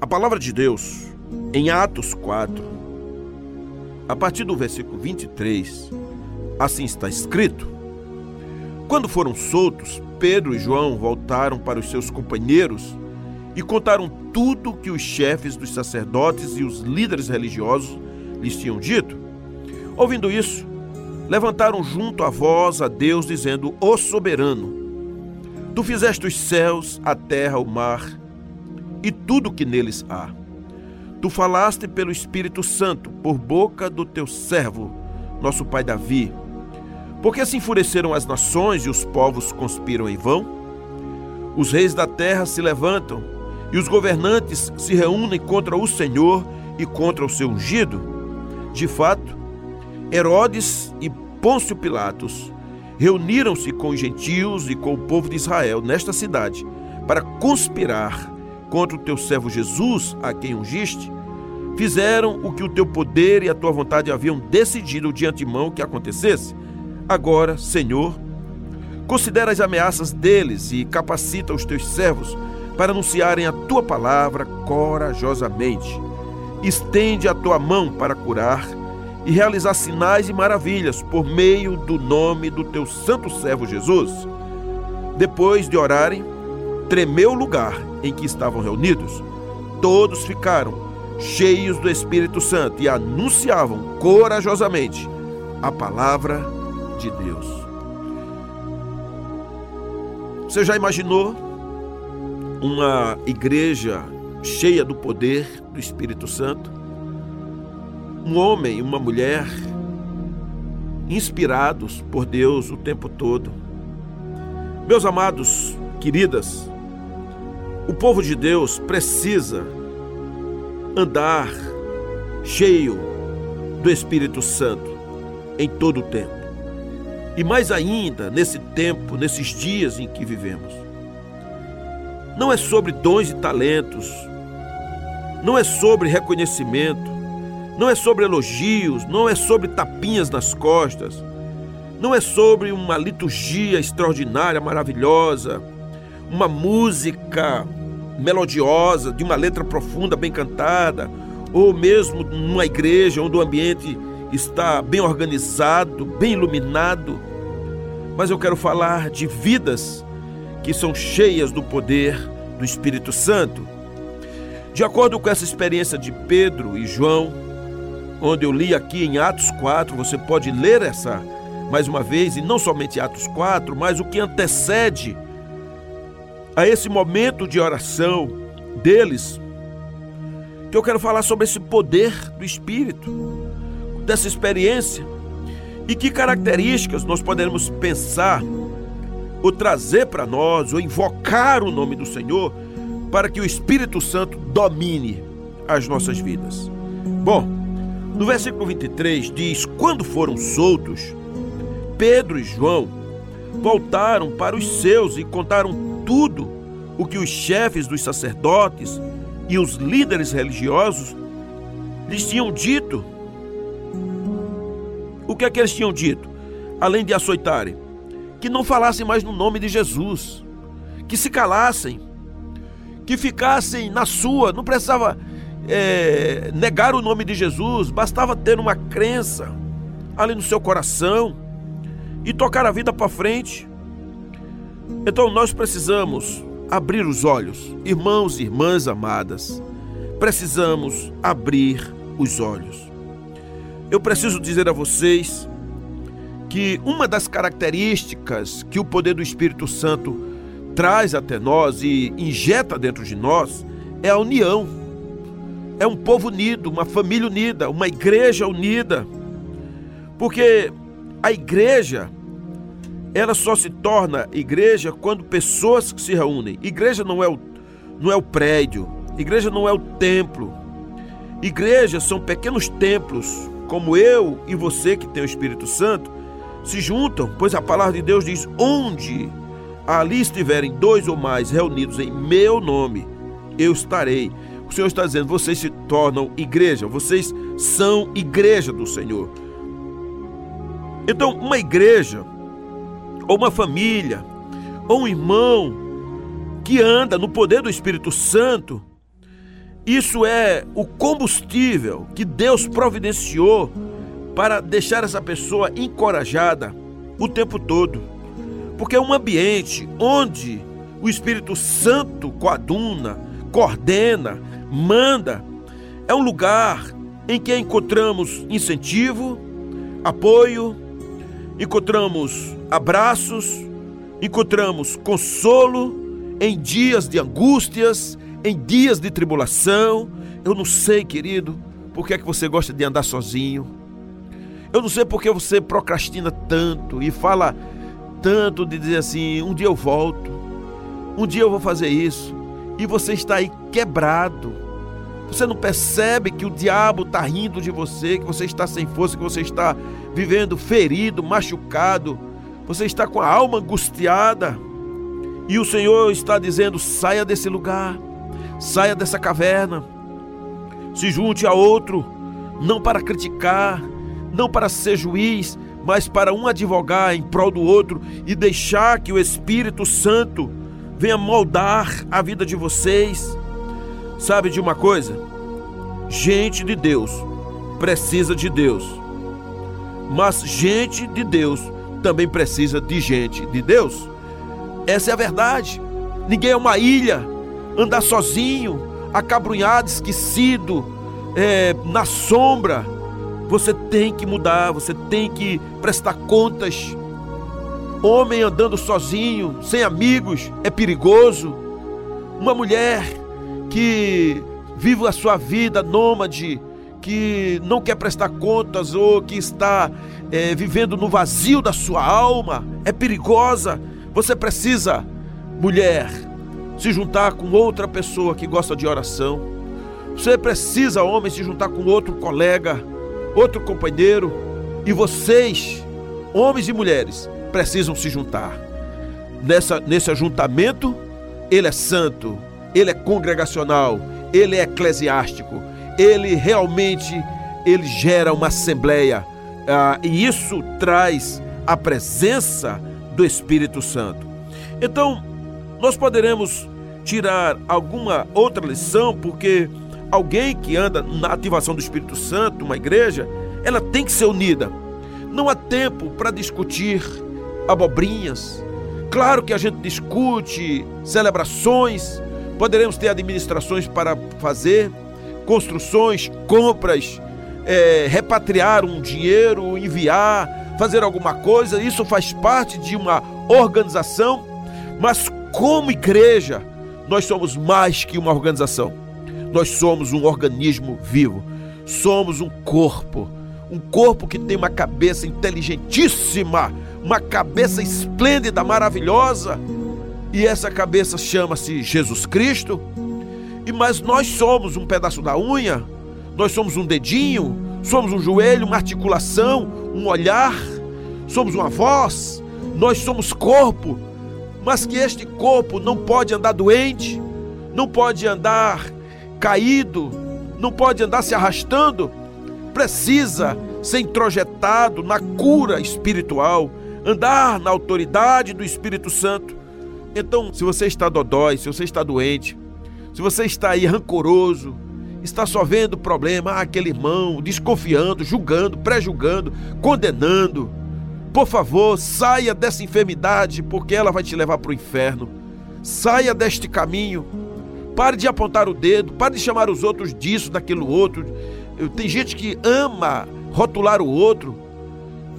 A palavra de Deus, em Atos 4, a partir do versículo 23, assim está escrito: Quando foram soltos, Pedro e João voltaram para os seus companheiros e contaram tudo que os chefes dos sacerdotes e os líderes religiosos lhes tinham dito. Ouvindo isso, levantaram junto a voz a Deus, dizendo: Ó soberano, tu fizeste os céus, a terra, o mar e tudo que neles há. Tu falaste pelo Espírito Santo, por boca do teu servo, nosso pai Davi. Porque se enfureceram as nações e os povos conspiram em vão? Os reis da terra se levantam e os governantes se reúnem contra o Senhor e contra o seu ungido. De fato, Herodes e Pôncio Pilatos reuniram-se com os gentios e com o povo de Israel nesta cidade para conspirar contra o teu servo Jesus, a quem ungiste, fizeram o que o teu poder e a tua vontade haviam decidido de antemão que acontecesse. Agora, Senhor, considera as ameaças deles e capacita os teus servos para anunciarem a tua palavra corajosamente. Estende a tua mão para curar e realizar sinais e maravilhas por meio do nome do teu santo servo Jesus. Depois de orarem, tremeu o lugar em que estavam reunidos. Todos ficaram cheios do Espírito Santo e anunciavam corajosamente a palavra de Deus. Você já imaginou uma igreja cheia do poder do Espírito Santo? Um homem e uma mulher inspirados por Deus o tempo todo. Meus amados, queridas, o povo de Deus precisa andar cheio do Espírito Santo em todo o tempo. E mais ainda nesse tempo, nesses dias em que vivemos. Não é sobre dons e talentos, não é sobre reconhecimento, não é sobre elogios, não é sobre tapinhas nas costas, não é sobre uma liturgia extraordinária, maravilhosa, uma música melodiosa, de uma letra profunda, bem cantada, ou mesmo numa igreja onde o ambiente está bem organizado, bem iluminado. Mas eu quero falar de vidas que são cheias do poder do Espírito Santo. De acordo com essa experiência de Pedro e João, onde eu li aqui em Atos 4, você pode ler essa mais uma vez, e não somente Atos 4, mas o que antecede a esse momento de oração deles, que eu quero falar sobre esse poder do Espírito, dessa experiência e que características nós podemos pensar ou trazer para nós ou invocar o nome do Senhor para que o Espírito Santo domine as nossas vidas. Bom, no versículo 23 diz: Quando foram soltos, Pedro e João voltaram para os seus e contaram tudo o que os chefes dos sacerdotes e os líderes religiosos lhes tinham dito. O que é que eles tinham dito? Além de açoitarem, que não falassem mais no nome de Jesus, que se calassem, que ficassem na sua, não precisava é, negar o nome de Jesus, bastava ter uma crença ali no seu coração e tocar a vida para frente. Então nós precisamos abrir os olhos, irmãos e irmãs amadas, precisamos abrir os olhos. Eu preciso dizer a vocês que uma das características que o poder do Espírito Santo traz até nós e injeta dentro de nós é a união. É um povo unido, uma família unida, uma igreja unida. Porque a igreja ela só se torna igreja quando pessoas se reúnem. Igreja não é o, não é o prédio, igreja não é o templo. Igrejas são pequenos templos, como eu e você que tem o Espírito Santo, se juntam, pois a palavra de Deus diz: onde ali estiverem dois ou mais reunidos em meu nome, eu estarei. O Senhor está dizendo: vocês se tornam igreja, vocês são igreja do Senhor. Então, uma igreja ou uma família, ou um irmão que anda no poder do Espírito Santo Isso é o combustível que Deus providenciou para deixar essa pessoa encorajada o tempo todo. Porque é um ambiente onde o Espírito Santo coaduna, coordena, manda. É um lugar em que encontramos incentivo, apoio, encontramos abraços, encontramos consolo em dias de angústias, em dias de tribulação. Eu não sei, querido, por que é que você gosta de andar sozinho. Eu não sei por que você procrastina tanto e fala tanto de dizer assim: um dia eu volto, um dia eu vou fazer isso, e você está aí quebrado. Você não percebe que o diabo está rindo de você, que você está sem força, que você está vivendo ferido, machucado, você está com a alma angustiada. E o Senhor está dizendo: saia desse lugar, saia dessa caverna, se junte a outro, não para criticar, não para ser juiz, mas para um advogar em prol do outro e deixar que o Espírito Santo venha moldar a vida de vocês. Sabe de uma coisa? Gente de Deus precisa de Deus, mas gente de Deus também precisa de gente de Deus. Essa é a verdade. Ninguém é uma ilha, andar sozinho, acabrunhado, esquecido, é, na sombra você tem que mudar, você tem que prestar contas. Homem andando sozinho, sem amigos, é perigoso. Uma mulher que vive a sua vida nômade, que não quer prestar contas ou que está é, vivendo no vazio da sua alma, é perigosa. Você precisa, mulher, se juntar com outra pessoa que gosta de oração. Você precisa, homem, se juntar com outro colega outro companheiro, e vocês, homens e mulheres, precisam se juntar. Nessa, nesse ajuntamento, ele é santo, ele é congregacional, ele é eclesiástico, ele realmente ele gera uma assembleia ah, e isso traz a presença do Espírito Santo. Então, nós poderemos tirar alguma outra lição, porque alguém que anda na ativação do Espírito Santo, uma igreja, ela tem que ser unida. Não há tempo para discutir abobrinhas. Claro que a gente discute celebrações, poderemos ter administrações para fazer, construções, compras, é, repatriar um dinheiro, enviar, fazer alguma coisa. Isso faz parte de uma organização, mas como igreja, nós somos mais que uma organização nós somos um organismo vivo, somos um corpo, um corpo que tem uma cabeça inteligentíssima, uma cabeça esplêndida, maravilhosa, e essa cabeça chama-se Jesus Cristo. E mas nós somos um pedaço da unha, nós somos um dedinho, somos um joelho, uma articulação, um olhar, somos uma voz, nós somos corpo, mas que este corpo não pode andar doente, não pode andar caído, não pode andar se arrastando, precisa ser introjetado na cura espiritual, andar na autoridade do Espírito Santo. Então, se você está dodói, se você está doente, se você está aí rancoroso, está só vendo problema, ah, aquele irmão, desconfiando, julgando, pré-julgando, condenando, por favor, saia dessa enfermidade, porque ela vai te levar para o inferno. Saia deste caminho Pare de apontar o dedo, pare de chamar os outros disso, daquilo outro. Tem gente que ama rotular o outro,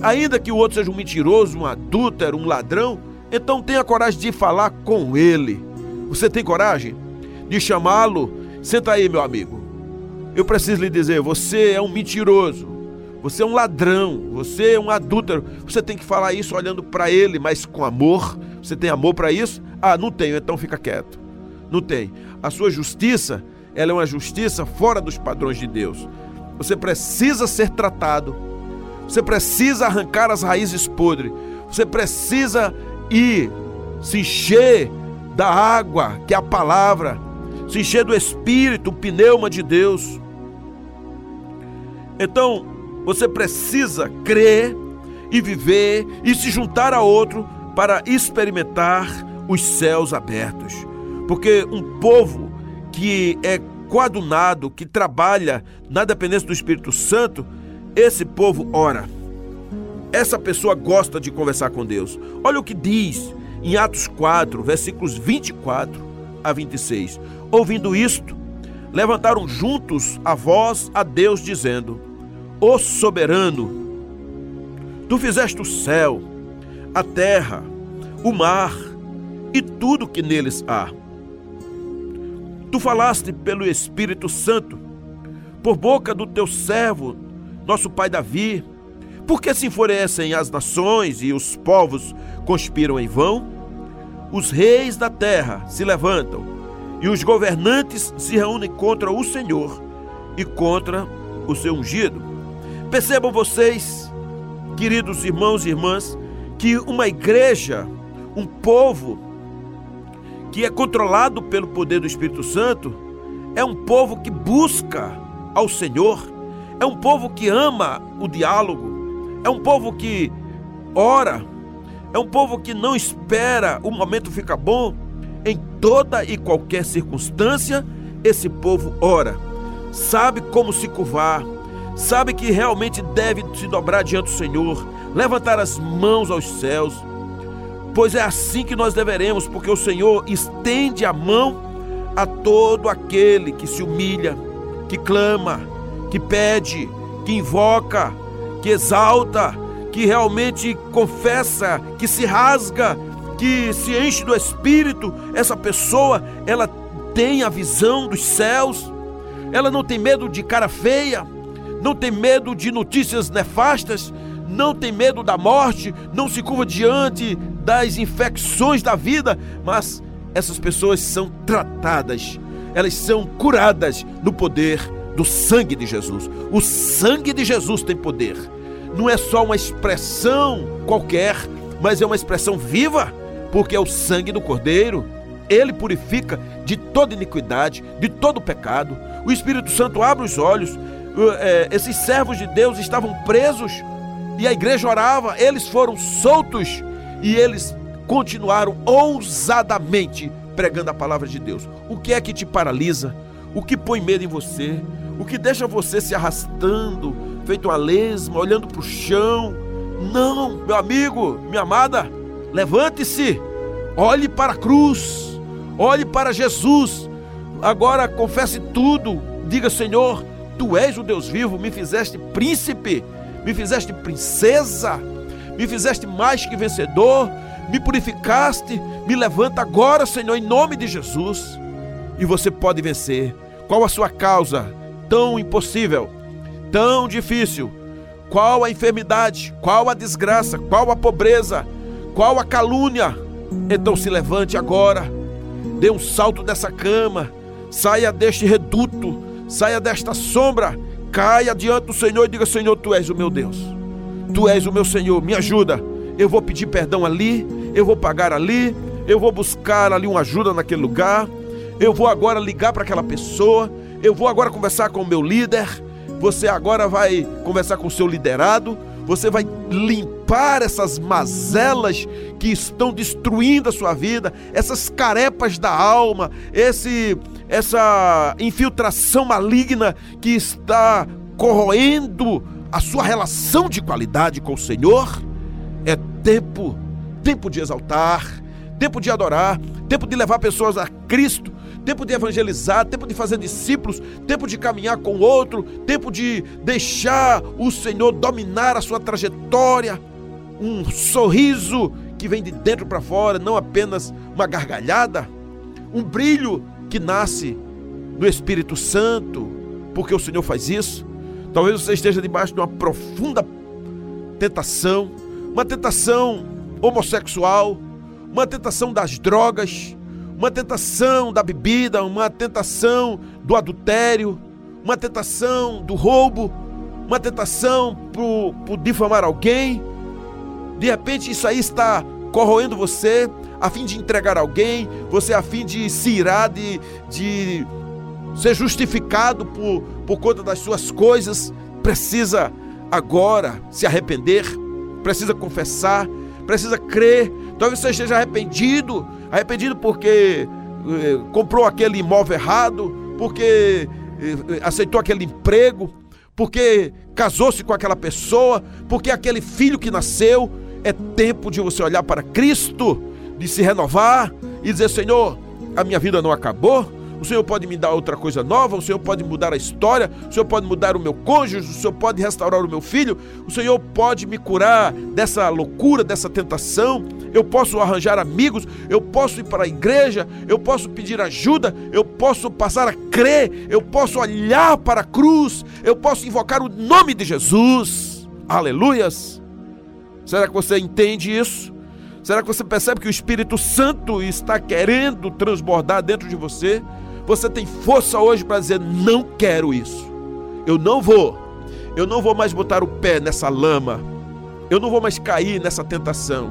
ainda que o outro seja um mentiroso, um adúltero, um ladrão, então tenha coragem de falar com ele. Você tem coragem de chamá-lo? Senta aí, meu amigo. Eu preciso lhe dizer, você é um mentiroso. Você é um ladrão, você é um adúltero. Você tem que falar isso olhando para ele, mas com amor. Você tem amor para isso? Ah, não tenho, então fica quieto. Não tem. A sua justiça, ela é uma justiça fora dos padrões de Deus. Você precisa ser tratado. Você precisa arrancar as raízes podres. Você precisa ir se encher da água, que é a palavra, se encher do Espírito, o pneuma de Deus. Então, você precisa crer e viver e se juntar a outro para experimentar os céus abertos. Porque um povo que é coadunado, que trabalha na dependência do Espírito Santo, esse povo ora. Essa pessoa gosta de conversar com Deus. Olha o que diz em Atos 4, versículos 24 a 26. Ouvindo isto, levantaram juntos a voz a Deus, dizendo: Ó soberano, tu fizeste o céu, a terra, o mar e tudo que neles há. Tu falaste pelo Espírito Santo, por boca do teu servo, nosso pai Davi, porque se enfurecem as nações e os povos conspiram em vão? Os reis da terra se levantam e os governantes se reúnem contra o Senhor e contra o seu ungido. Percebam vocês, queridos irmãos e irmãs, que uma igreja, um povo que é controlado pelo poder do Espírito Santo, é um povo que busca ao Senhor, é um povo que ama o diálogo, é um povo que ora, é um povo que não espera o momento ficar bom. Toda e qualquer circunstância, esse povo ora, sabe como se curvar, sabe que realmente deve se dobrar diante do Senhor, levantar as mãos aos céus, pois é assim que nós deveremos, porque o Senhor estende a mão a todo aquele que se humilha, que clama, que pede, que invoca, que exalta, que realmente confessa, que se rasga, que se enche do Espírito, essa pessoa, ela tem a visão dos céus, ela não tem medo de cara feia, não tem medo de notícias nefastas, não tem medo da morte, não se curva diante das infecções da vida, mas essas pessoas são tratadas, elas são curadas no poder do sangue de Jesus. O sangue de Jesus tem poder. Não é só uma expressão qualquer, mas é uma expressão viva, porque é o sangue do Cordeiro. Ele purifica de toda iniquidade, de todo pecado. O Espírito Santo abre os olhos. É, esses servos de Deus estavam presos e a igreja orava, eles foram soltos e eles continuaram ousadamente pregando a palavra de Deus. O que é que te paralisa? O que põe medo em você? O que deixa você se arrastando, feito uma lesma, olhando para o chão? Não, meu amigo, minha amada, levante-se, olhe para a cruz, olhe para Jesus. Agora confesse tudo, diga: Senhor, tu és o Deus vivo, me fizeste príncipe me fizeste princesa, me fizeste mais que vencedor, me purificaste, me levanta agora, Senhor, em nome de Jesus. E você pode vencer. Qual a sua causa tão impossível, tão difícil? Qual a enfermidade? Qual a desgraça? Qual a pobreza? Qual a calúnia? Então se levante agora, dê um salto dessa cama, saia deste reduto, saia desta sombra Caia diante do Senhor e diga: Senhor, tu és o meu Deus. Tu és o meu Senhor, me ajuda. Eu vou pedir perdão ali, eu vou pagar ali, eu vou buscar ali uma ajuda naquele lugar. Eu vou agora ligar para aquela pessoa, eu vou agora conversar com o meu líder. Você agora vai conversar com o seu liderado, você vai limpar essas mazelas que estão destruindo a sua vida, essas carepas da alma, esse essa infiltração maligna que está corroendo a sua relação de qualidade com o Senhor, é tempo, tempo de exaltar, tempo de adorar, tempo de levar pessoas a Cristo, tempo de evangelizar, tempo de fazer discípulos, tempo de caminhar com o outro, tempo de deixar o Senhor dominar a sua trajetória, um sorriso que vem de dentro para fora, não apenas uma gargalhada, um brilho que nasce do Espírito Santo, porque o Senhor faz isso. Talvez você esteja debaixo de uma profunda tentação, uma tentação homossexual, uma tentação das drogas, uma tentação da bebida, uma tentação do adultério, uma tentação do roubo, uma tentação por, difamar alguém. De repente isso aí está corroendo você, a fim de entregar alguém, você a fim de se irar, de, de ser justificado por, por conta das suas coisas, precisa agora se arrepender, precisa confessar, precisa crer. Talvez você esteja arrependido, arrependido porque eh, comprou aquele imóvel errado, porque eh, aceitou aquele emprego, porque casou-se com aquela pessoa, porque aquele filho que nasceu. É tempo de você olhar para Cristo, de se renovar e dizer: Senhor, a minha vida não acabou, o Senhor pode me dar outra coisa nova, o Senhor pode mudar a história, o Senhor pode mudar o meu cônjuge, o Senhor pode restaurar o meu filho, o Senhor pode me curar dessa loucura, dessa tentação. Eu posso arranjar amigos, eu posso ir para a igreja, eu posso pedir ajuda, eu posso passar a crer, eu posso olhar para a cruz, eu posso invocar o nome de Jesus. Aleluias! Será que você entende isso? Será que você percebe que o Espírito Santo está querendo transbordar dentro de você? Você tem força hoje para dizer: não quero isso. Eu não vou. Eu não vou mais botar o pé nessa lama. Eu não vou mais cair nessa tentação.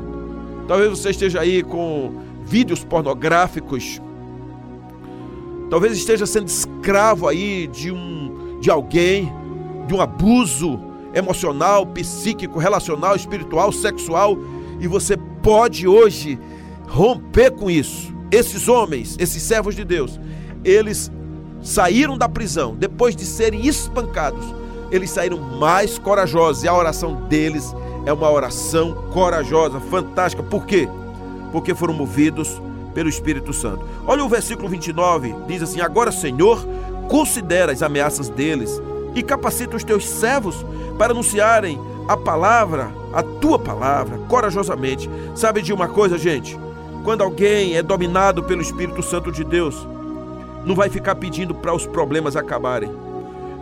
Talvez você esteja aí com vídeos pornográficos. Talvez esteja sendo escravo aí de um de alguém, de um abuso emocional, psíquico, relacional, espiritual, sexual, e você pode hoje romper com isso. Esses homens, esses servos de Deus, eles saíram da prisão, depois de serem espancados, eles saíram mais corajosos. E a oração deles é uma oração corajosa, fantástica. Por quê? Porque foram movidos pelo Espírito Santo. Olha o versículo 29, diz assim: Agora, Senhor, considera as ameaças deles e capacita os teus servos para anunciarem a palavra, a tua palavra, corajosamente. Sabe de uma coisa, gente? Quando alguém é dominado pelo Espírito Santo de Deus, não vai ficar pedindo para os problemas acabarem,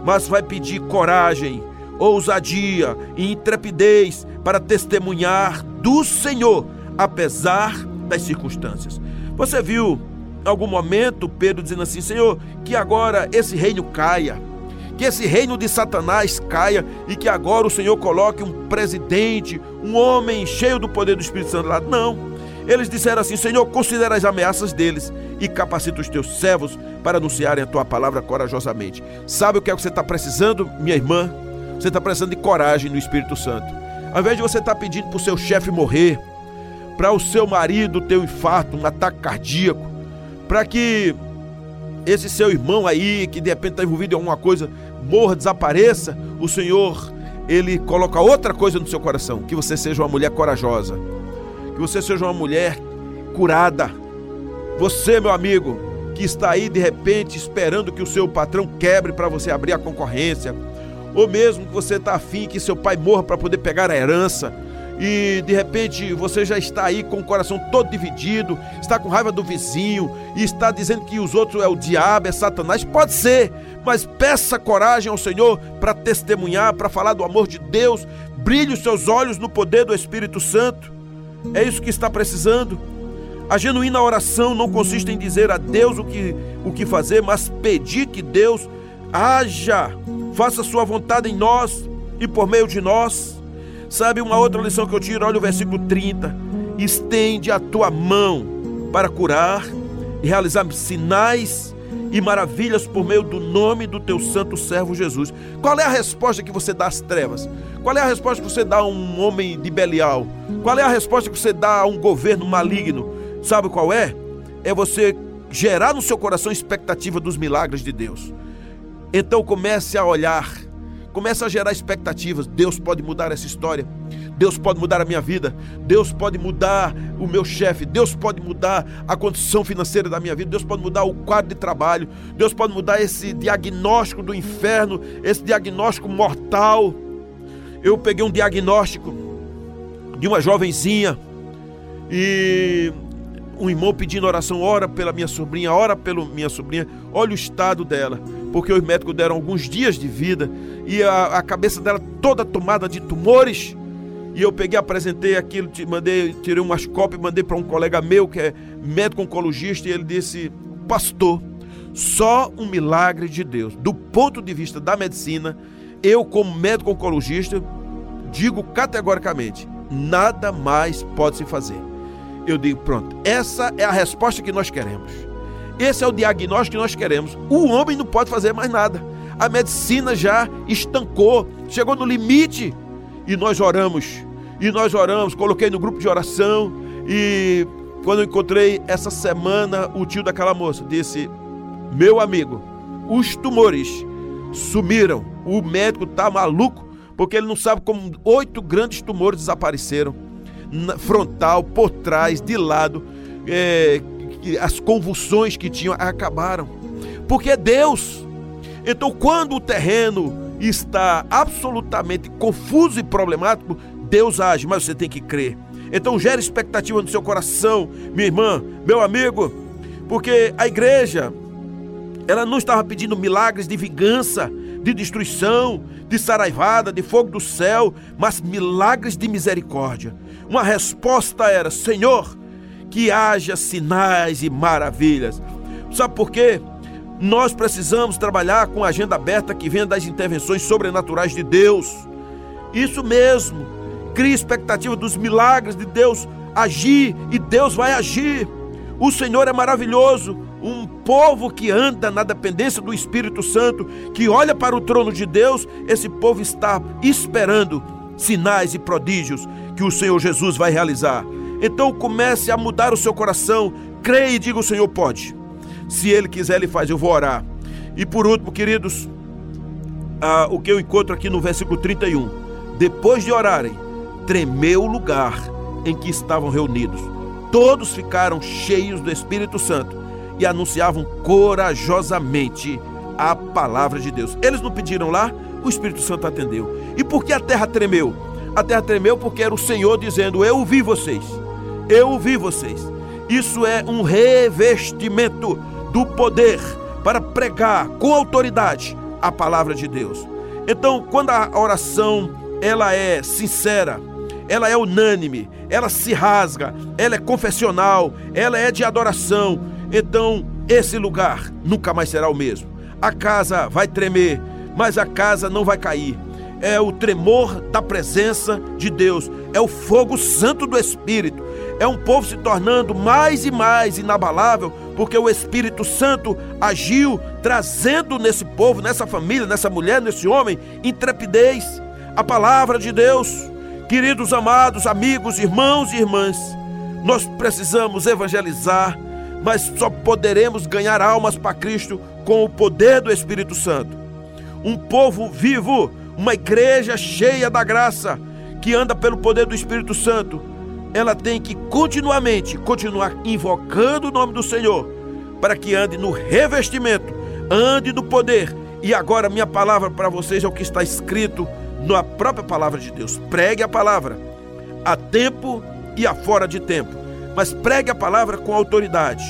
mas vai pedir coragem, ousadia e intrepidez para testemunhar do Senhor, apesar das circunstâncias. Você viu em algum momento Pedro dizendo assim: Senhor, que agora esse reino caia, que esse reino de Satanás caia e que agora o Senhor coloque um presidente, um homem cheio do poder do Espírito Santo lá. Não. Eles disseram assim: Senhor, considera as ameaças deles e capacita os teus servos para anunciarem a tua palavra corajosamente. Sabe o que é que você está precisando, minha irmã? Você está precisando de coragem no Espírito Santo. Ao invés de você estar tá pedindo para o seu chefe morrer, para o seu marido ter um infarto, um ataque cardíaco, para que esse seu irmão aí, que de repente está envolvido em alguma coisa, morra, desapareça, o Senhor, ele coloca outra coisa no seu coração, que você seja uma mulher corajosa que você seja uma mulher curada. Você, meu amigo, que está aí de repente esperando que o seu patrão quebre para você abrir a concorrência, ou mesmo que você está afim que seu pai morra para poder pegar a herança, e de repente você já está aí com o coração todo dividido, está com raiva do vizinho e está dizendo que os outros é o diabo, é Satanás, pode ser, mas peça coragem ao Senhor para testemunhar, para falar do amor de Deus, brilhe os seus olhos no poder do Espírito Santo. É isso que está precisando. A genuína oração não consiste em dizer a Deus o que, o que fazer, mas pedir que Deus haja, faça sua vontade em nós e por meio de nós. Sabe uma outra lição que eu tiro? Olha o versículo 30. Estende a tua mão para curar e realizar sinais e maravilhas por meio do nome do teu santo servo Jesus. Qual é a resposta que você dá às trevas? Qual é a resposta que você dá a um homem de Belial? Qual é a resposta que você dá a um governo maligno? Sabe qual é? É você gerar no seu coração expectativa dos milagres de Deus. Então comece a olhar, comece a gerar expectativas. Deus pode mudar essa história. Deus pode mudar a minha vida, Deus pode mudar o meu chefe, Deus pode mudar a condição financeira da minha vida, Deus pode mudar o quadro de trabalho, Deus pode mudar esse diagnóstico do inferno, esse diagnóstico mortal. Eu peguei um diagnóstico de uma jovenzinha e um irmão pedindo oração, ora pela minha sobrinha, ora pela minha sobrinha, olha o estado dela, porque os médicos deram alguns dias de vida e a, a cabeça dela toda tomada de tumores e eu peguei, apresentei aquilo, mandei, tirei umas cópias, mandei para um colega meu que é médico oncologista e ele disse: "Pastor, só um milagre de Deus. Do ponto de vista da medicina, eu como médico oncologista digo categoricamente, nada mais pode se fazer." Eu digo, pronto, essa é a resposta que nós queremos. Esse é o diagnóstico que nós queremos. O homem não pode fazer mais nada. A medicina já estancou, chegou no limite e nós oramos. E nós oramos, coloquei no grupo de oração e quando eu encontrei essa semana o tio daquela moça, disse: "Meu amigo, os tumores sumiram. O médico tá maluco porque ele não sabe como oito grandes tumores desapareceram. Frontal, por trás, de lado. É, as convulsões que tinham acabaram. Porque é Deus. Então, quando o terreno está absolutamente confuso e problemático, Deus age, mas você tem que crer. Então, gere expectativa no seu coração, minha irmã, meu amigo, porque a igreja, ela não estava pedindo milagres de vingança, de destruição, de saraivada, de fogo do céu, mas milagres de misericórdia. Uma resposta era: Senhor, que haja sinais e maravilhas. Sabe por quê? Nós precisamos trabalhar com a agenda aberta que vem das intervenções sobrenaturais de Deus. Isso mesmo. Cria expectativa dos milagres de Deus agir e Deus vai agir. O Senhor é maravilhoso. Um povo que anda na dependência do Espírito Santo, que olha para o trono de Deus, esse povo está esperando sinais e prodígios que o Senhor Jesus vai realizar. Então comece a mudar o seu coração, creia e diga: o Senhor pode. Se Ele quiser, Ele faz. Eu vou orar. E por último, queridos, ah, o que eu encontro aqui no versículo 31. Depois de orarem, tremeu o lugar em que estavam reunidos. Todos ficaram cheios do Espírito Santo e anunciavam corajosamente a palavra de Deus. Eles não pediram lá, o Espírito Santo atendeu. E por que a terra tremeu? A terra tremeu porque era o Senhor dizendo: Eu ouvi vocês, eu ouvi vocês. Isso é um revestimento do poder para pregar com autoridade a palavra de Deus. Então, quando a oração ela é sincera, ela é unânime, ela se rasga, ela é confessional, ela é de adoração, então esse lugar nunca mais será o mesmo. A casa vai tremer, mas a casa não vai cair. É o tremor da presença de Deus, é o fogo santo do Espírito, é um povo se tornando mais e mais inabalável, porque o Espírito Santo agiu trazendo nesse povo, nessa família, nessa mulher, nesse homem, intrepidez. A palavra de Deus, queridos amados, amigos, irmãos e irmãs, nós precisamos evangelizar, mas só poderemos ganhar almas para Cristo com o poder do Espírito Santo. Um povo vivo, uma igreja cheia da graça, que anda pelo poder do Espírito Santo ela tem que continuamente continuar invocando o nome do Senhor para que ande no revestimento, ande no poder. E agora minha palavra para vocês é o que está escrito na própria palavra de Deus. Pregue a palavra a tempo e a fora de tempo, mas pregue a palavra com autoridade.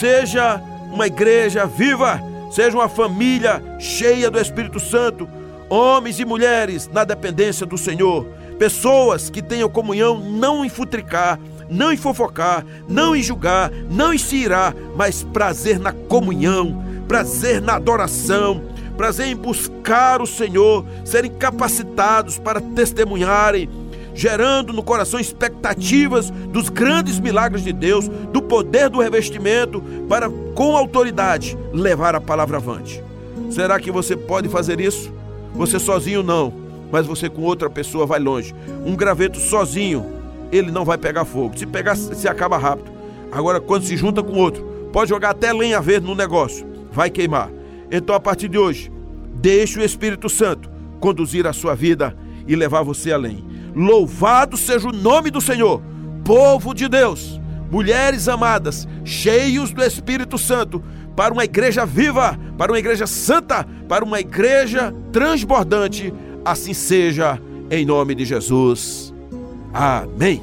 Seja uma igreja viva, seja uma família cheia do Espírito Santo, homens e mulheres na dependência do Senhor Pessoas que tenham comunhão não em futricar, não em fofocar, não em julgar, não em se irar, mas prazer na comunhão, prazer na adoração, prazer em buscar o Senhor, serem capacitados para testemunharem, gerando no coração expectativas dos grandes milagres de Deus, do poder do revestimento, para com autoridade levar a palavra avante. Será que você pode fazer isso? Você sozinho não mas você com outra pessoa vai longe. Um graveto sozinho, ele não vai pegar fogo. Se pegar, se acaba rápido. Agora, quando se junta com outro, pode jogar até lenha verde no negócio, vai queimar. Então, a partir de hoje, deixe o Espírito Santo conduzir a sua vida e levar você além. Louvado seja o nome do Senhor, povo de Deus, mulheres amadas, cheios do Espírito Santo, para uma igreja viva, para uma igreja santa, para uma igreja transbordante Assim seja, em nome de Jesus. Amém.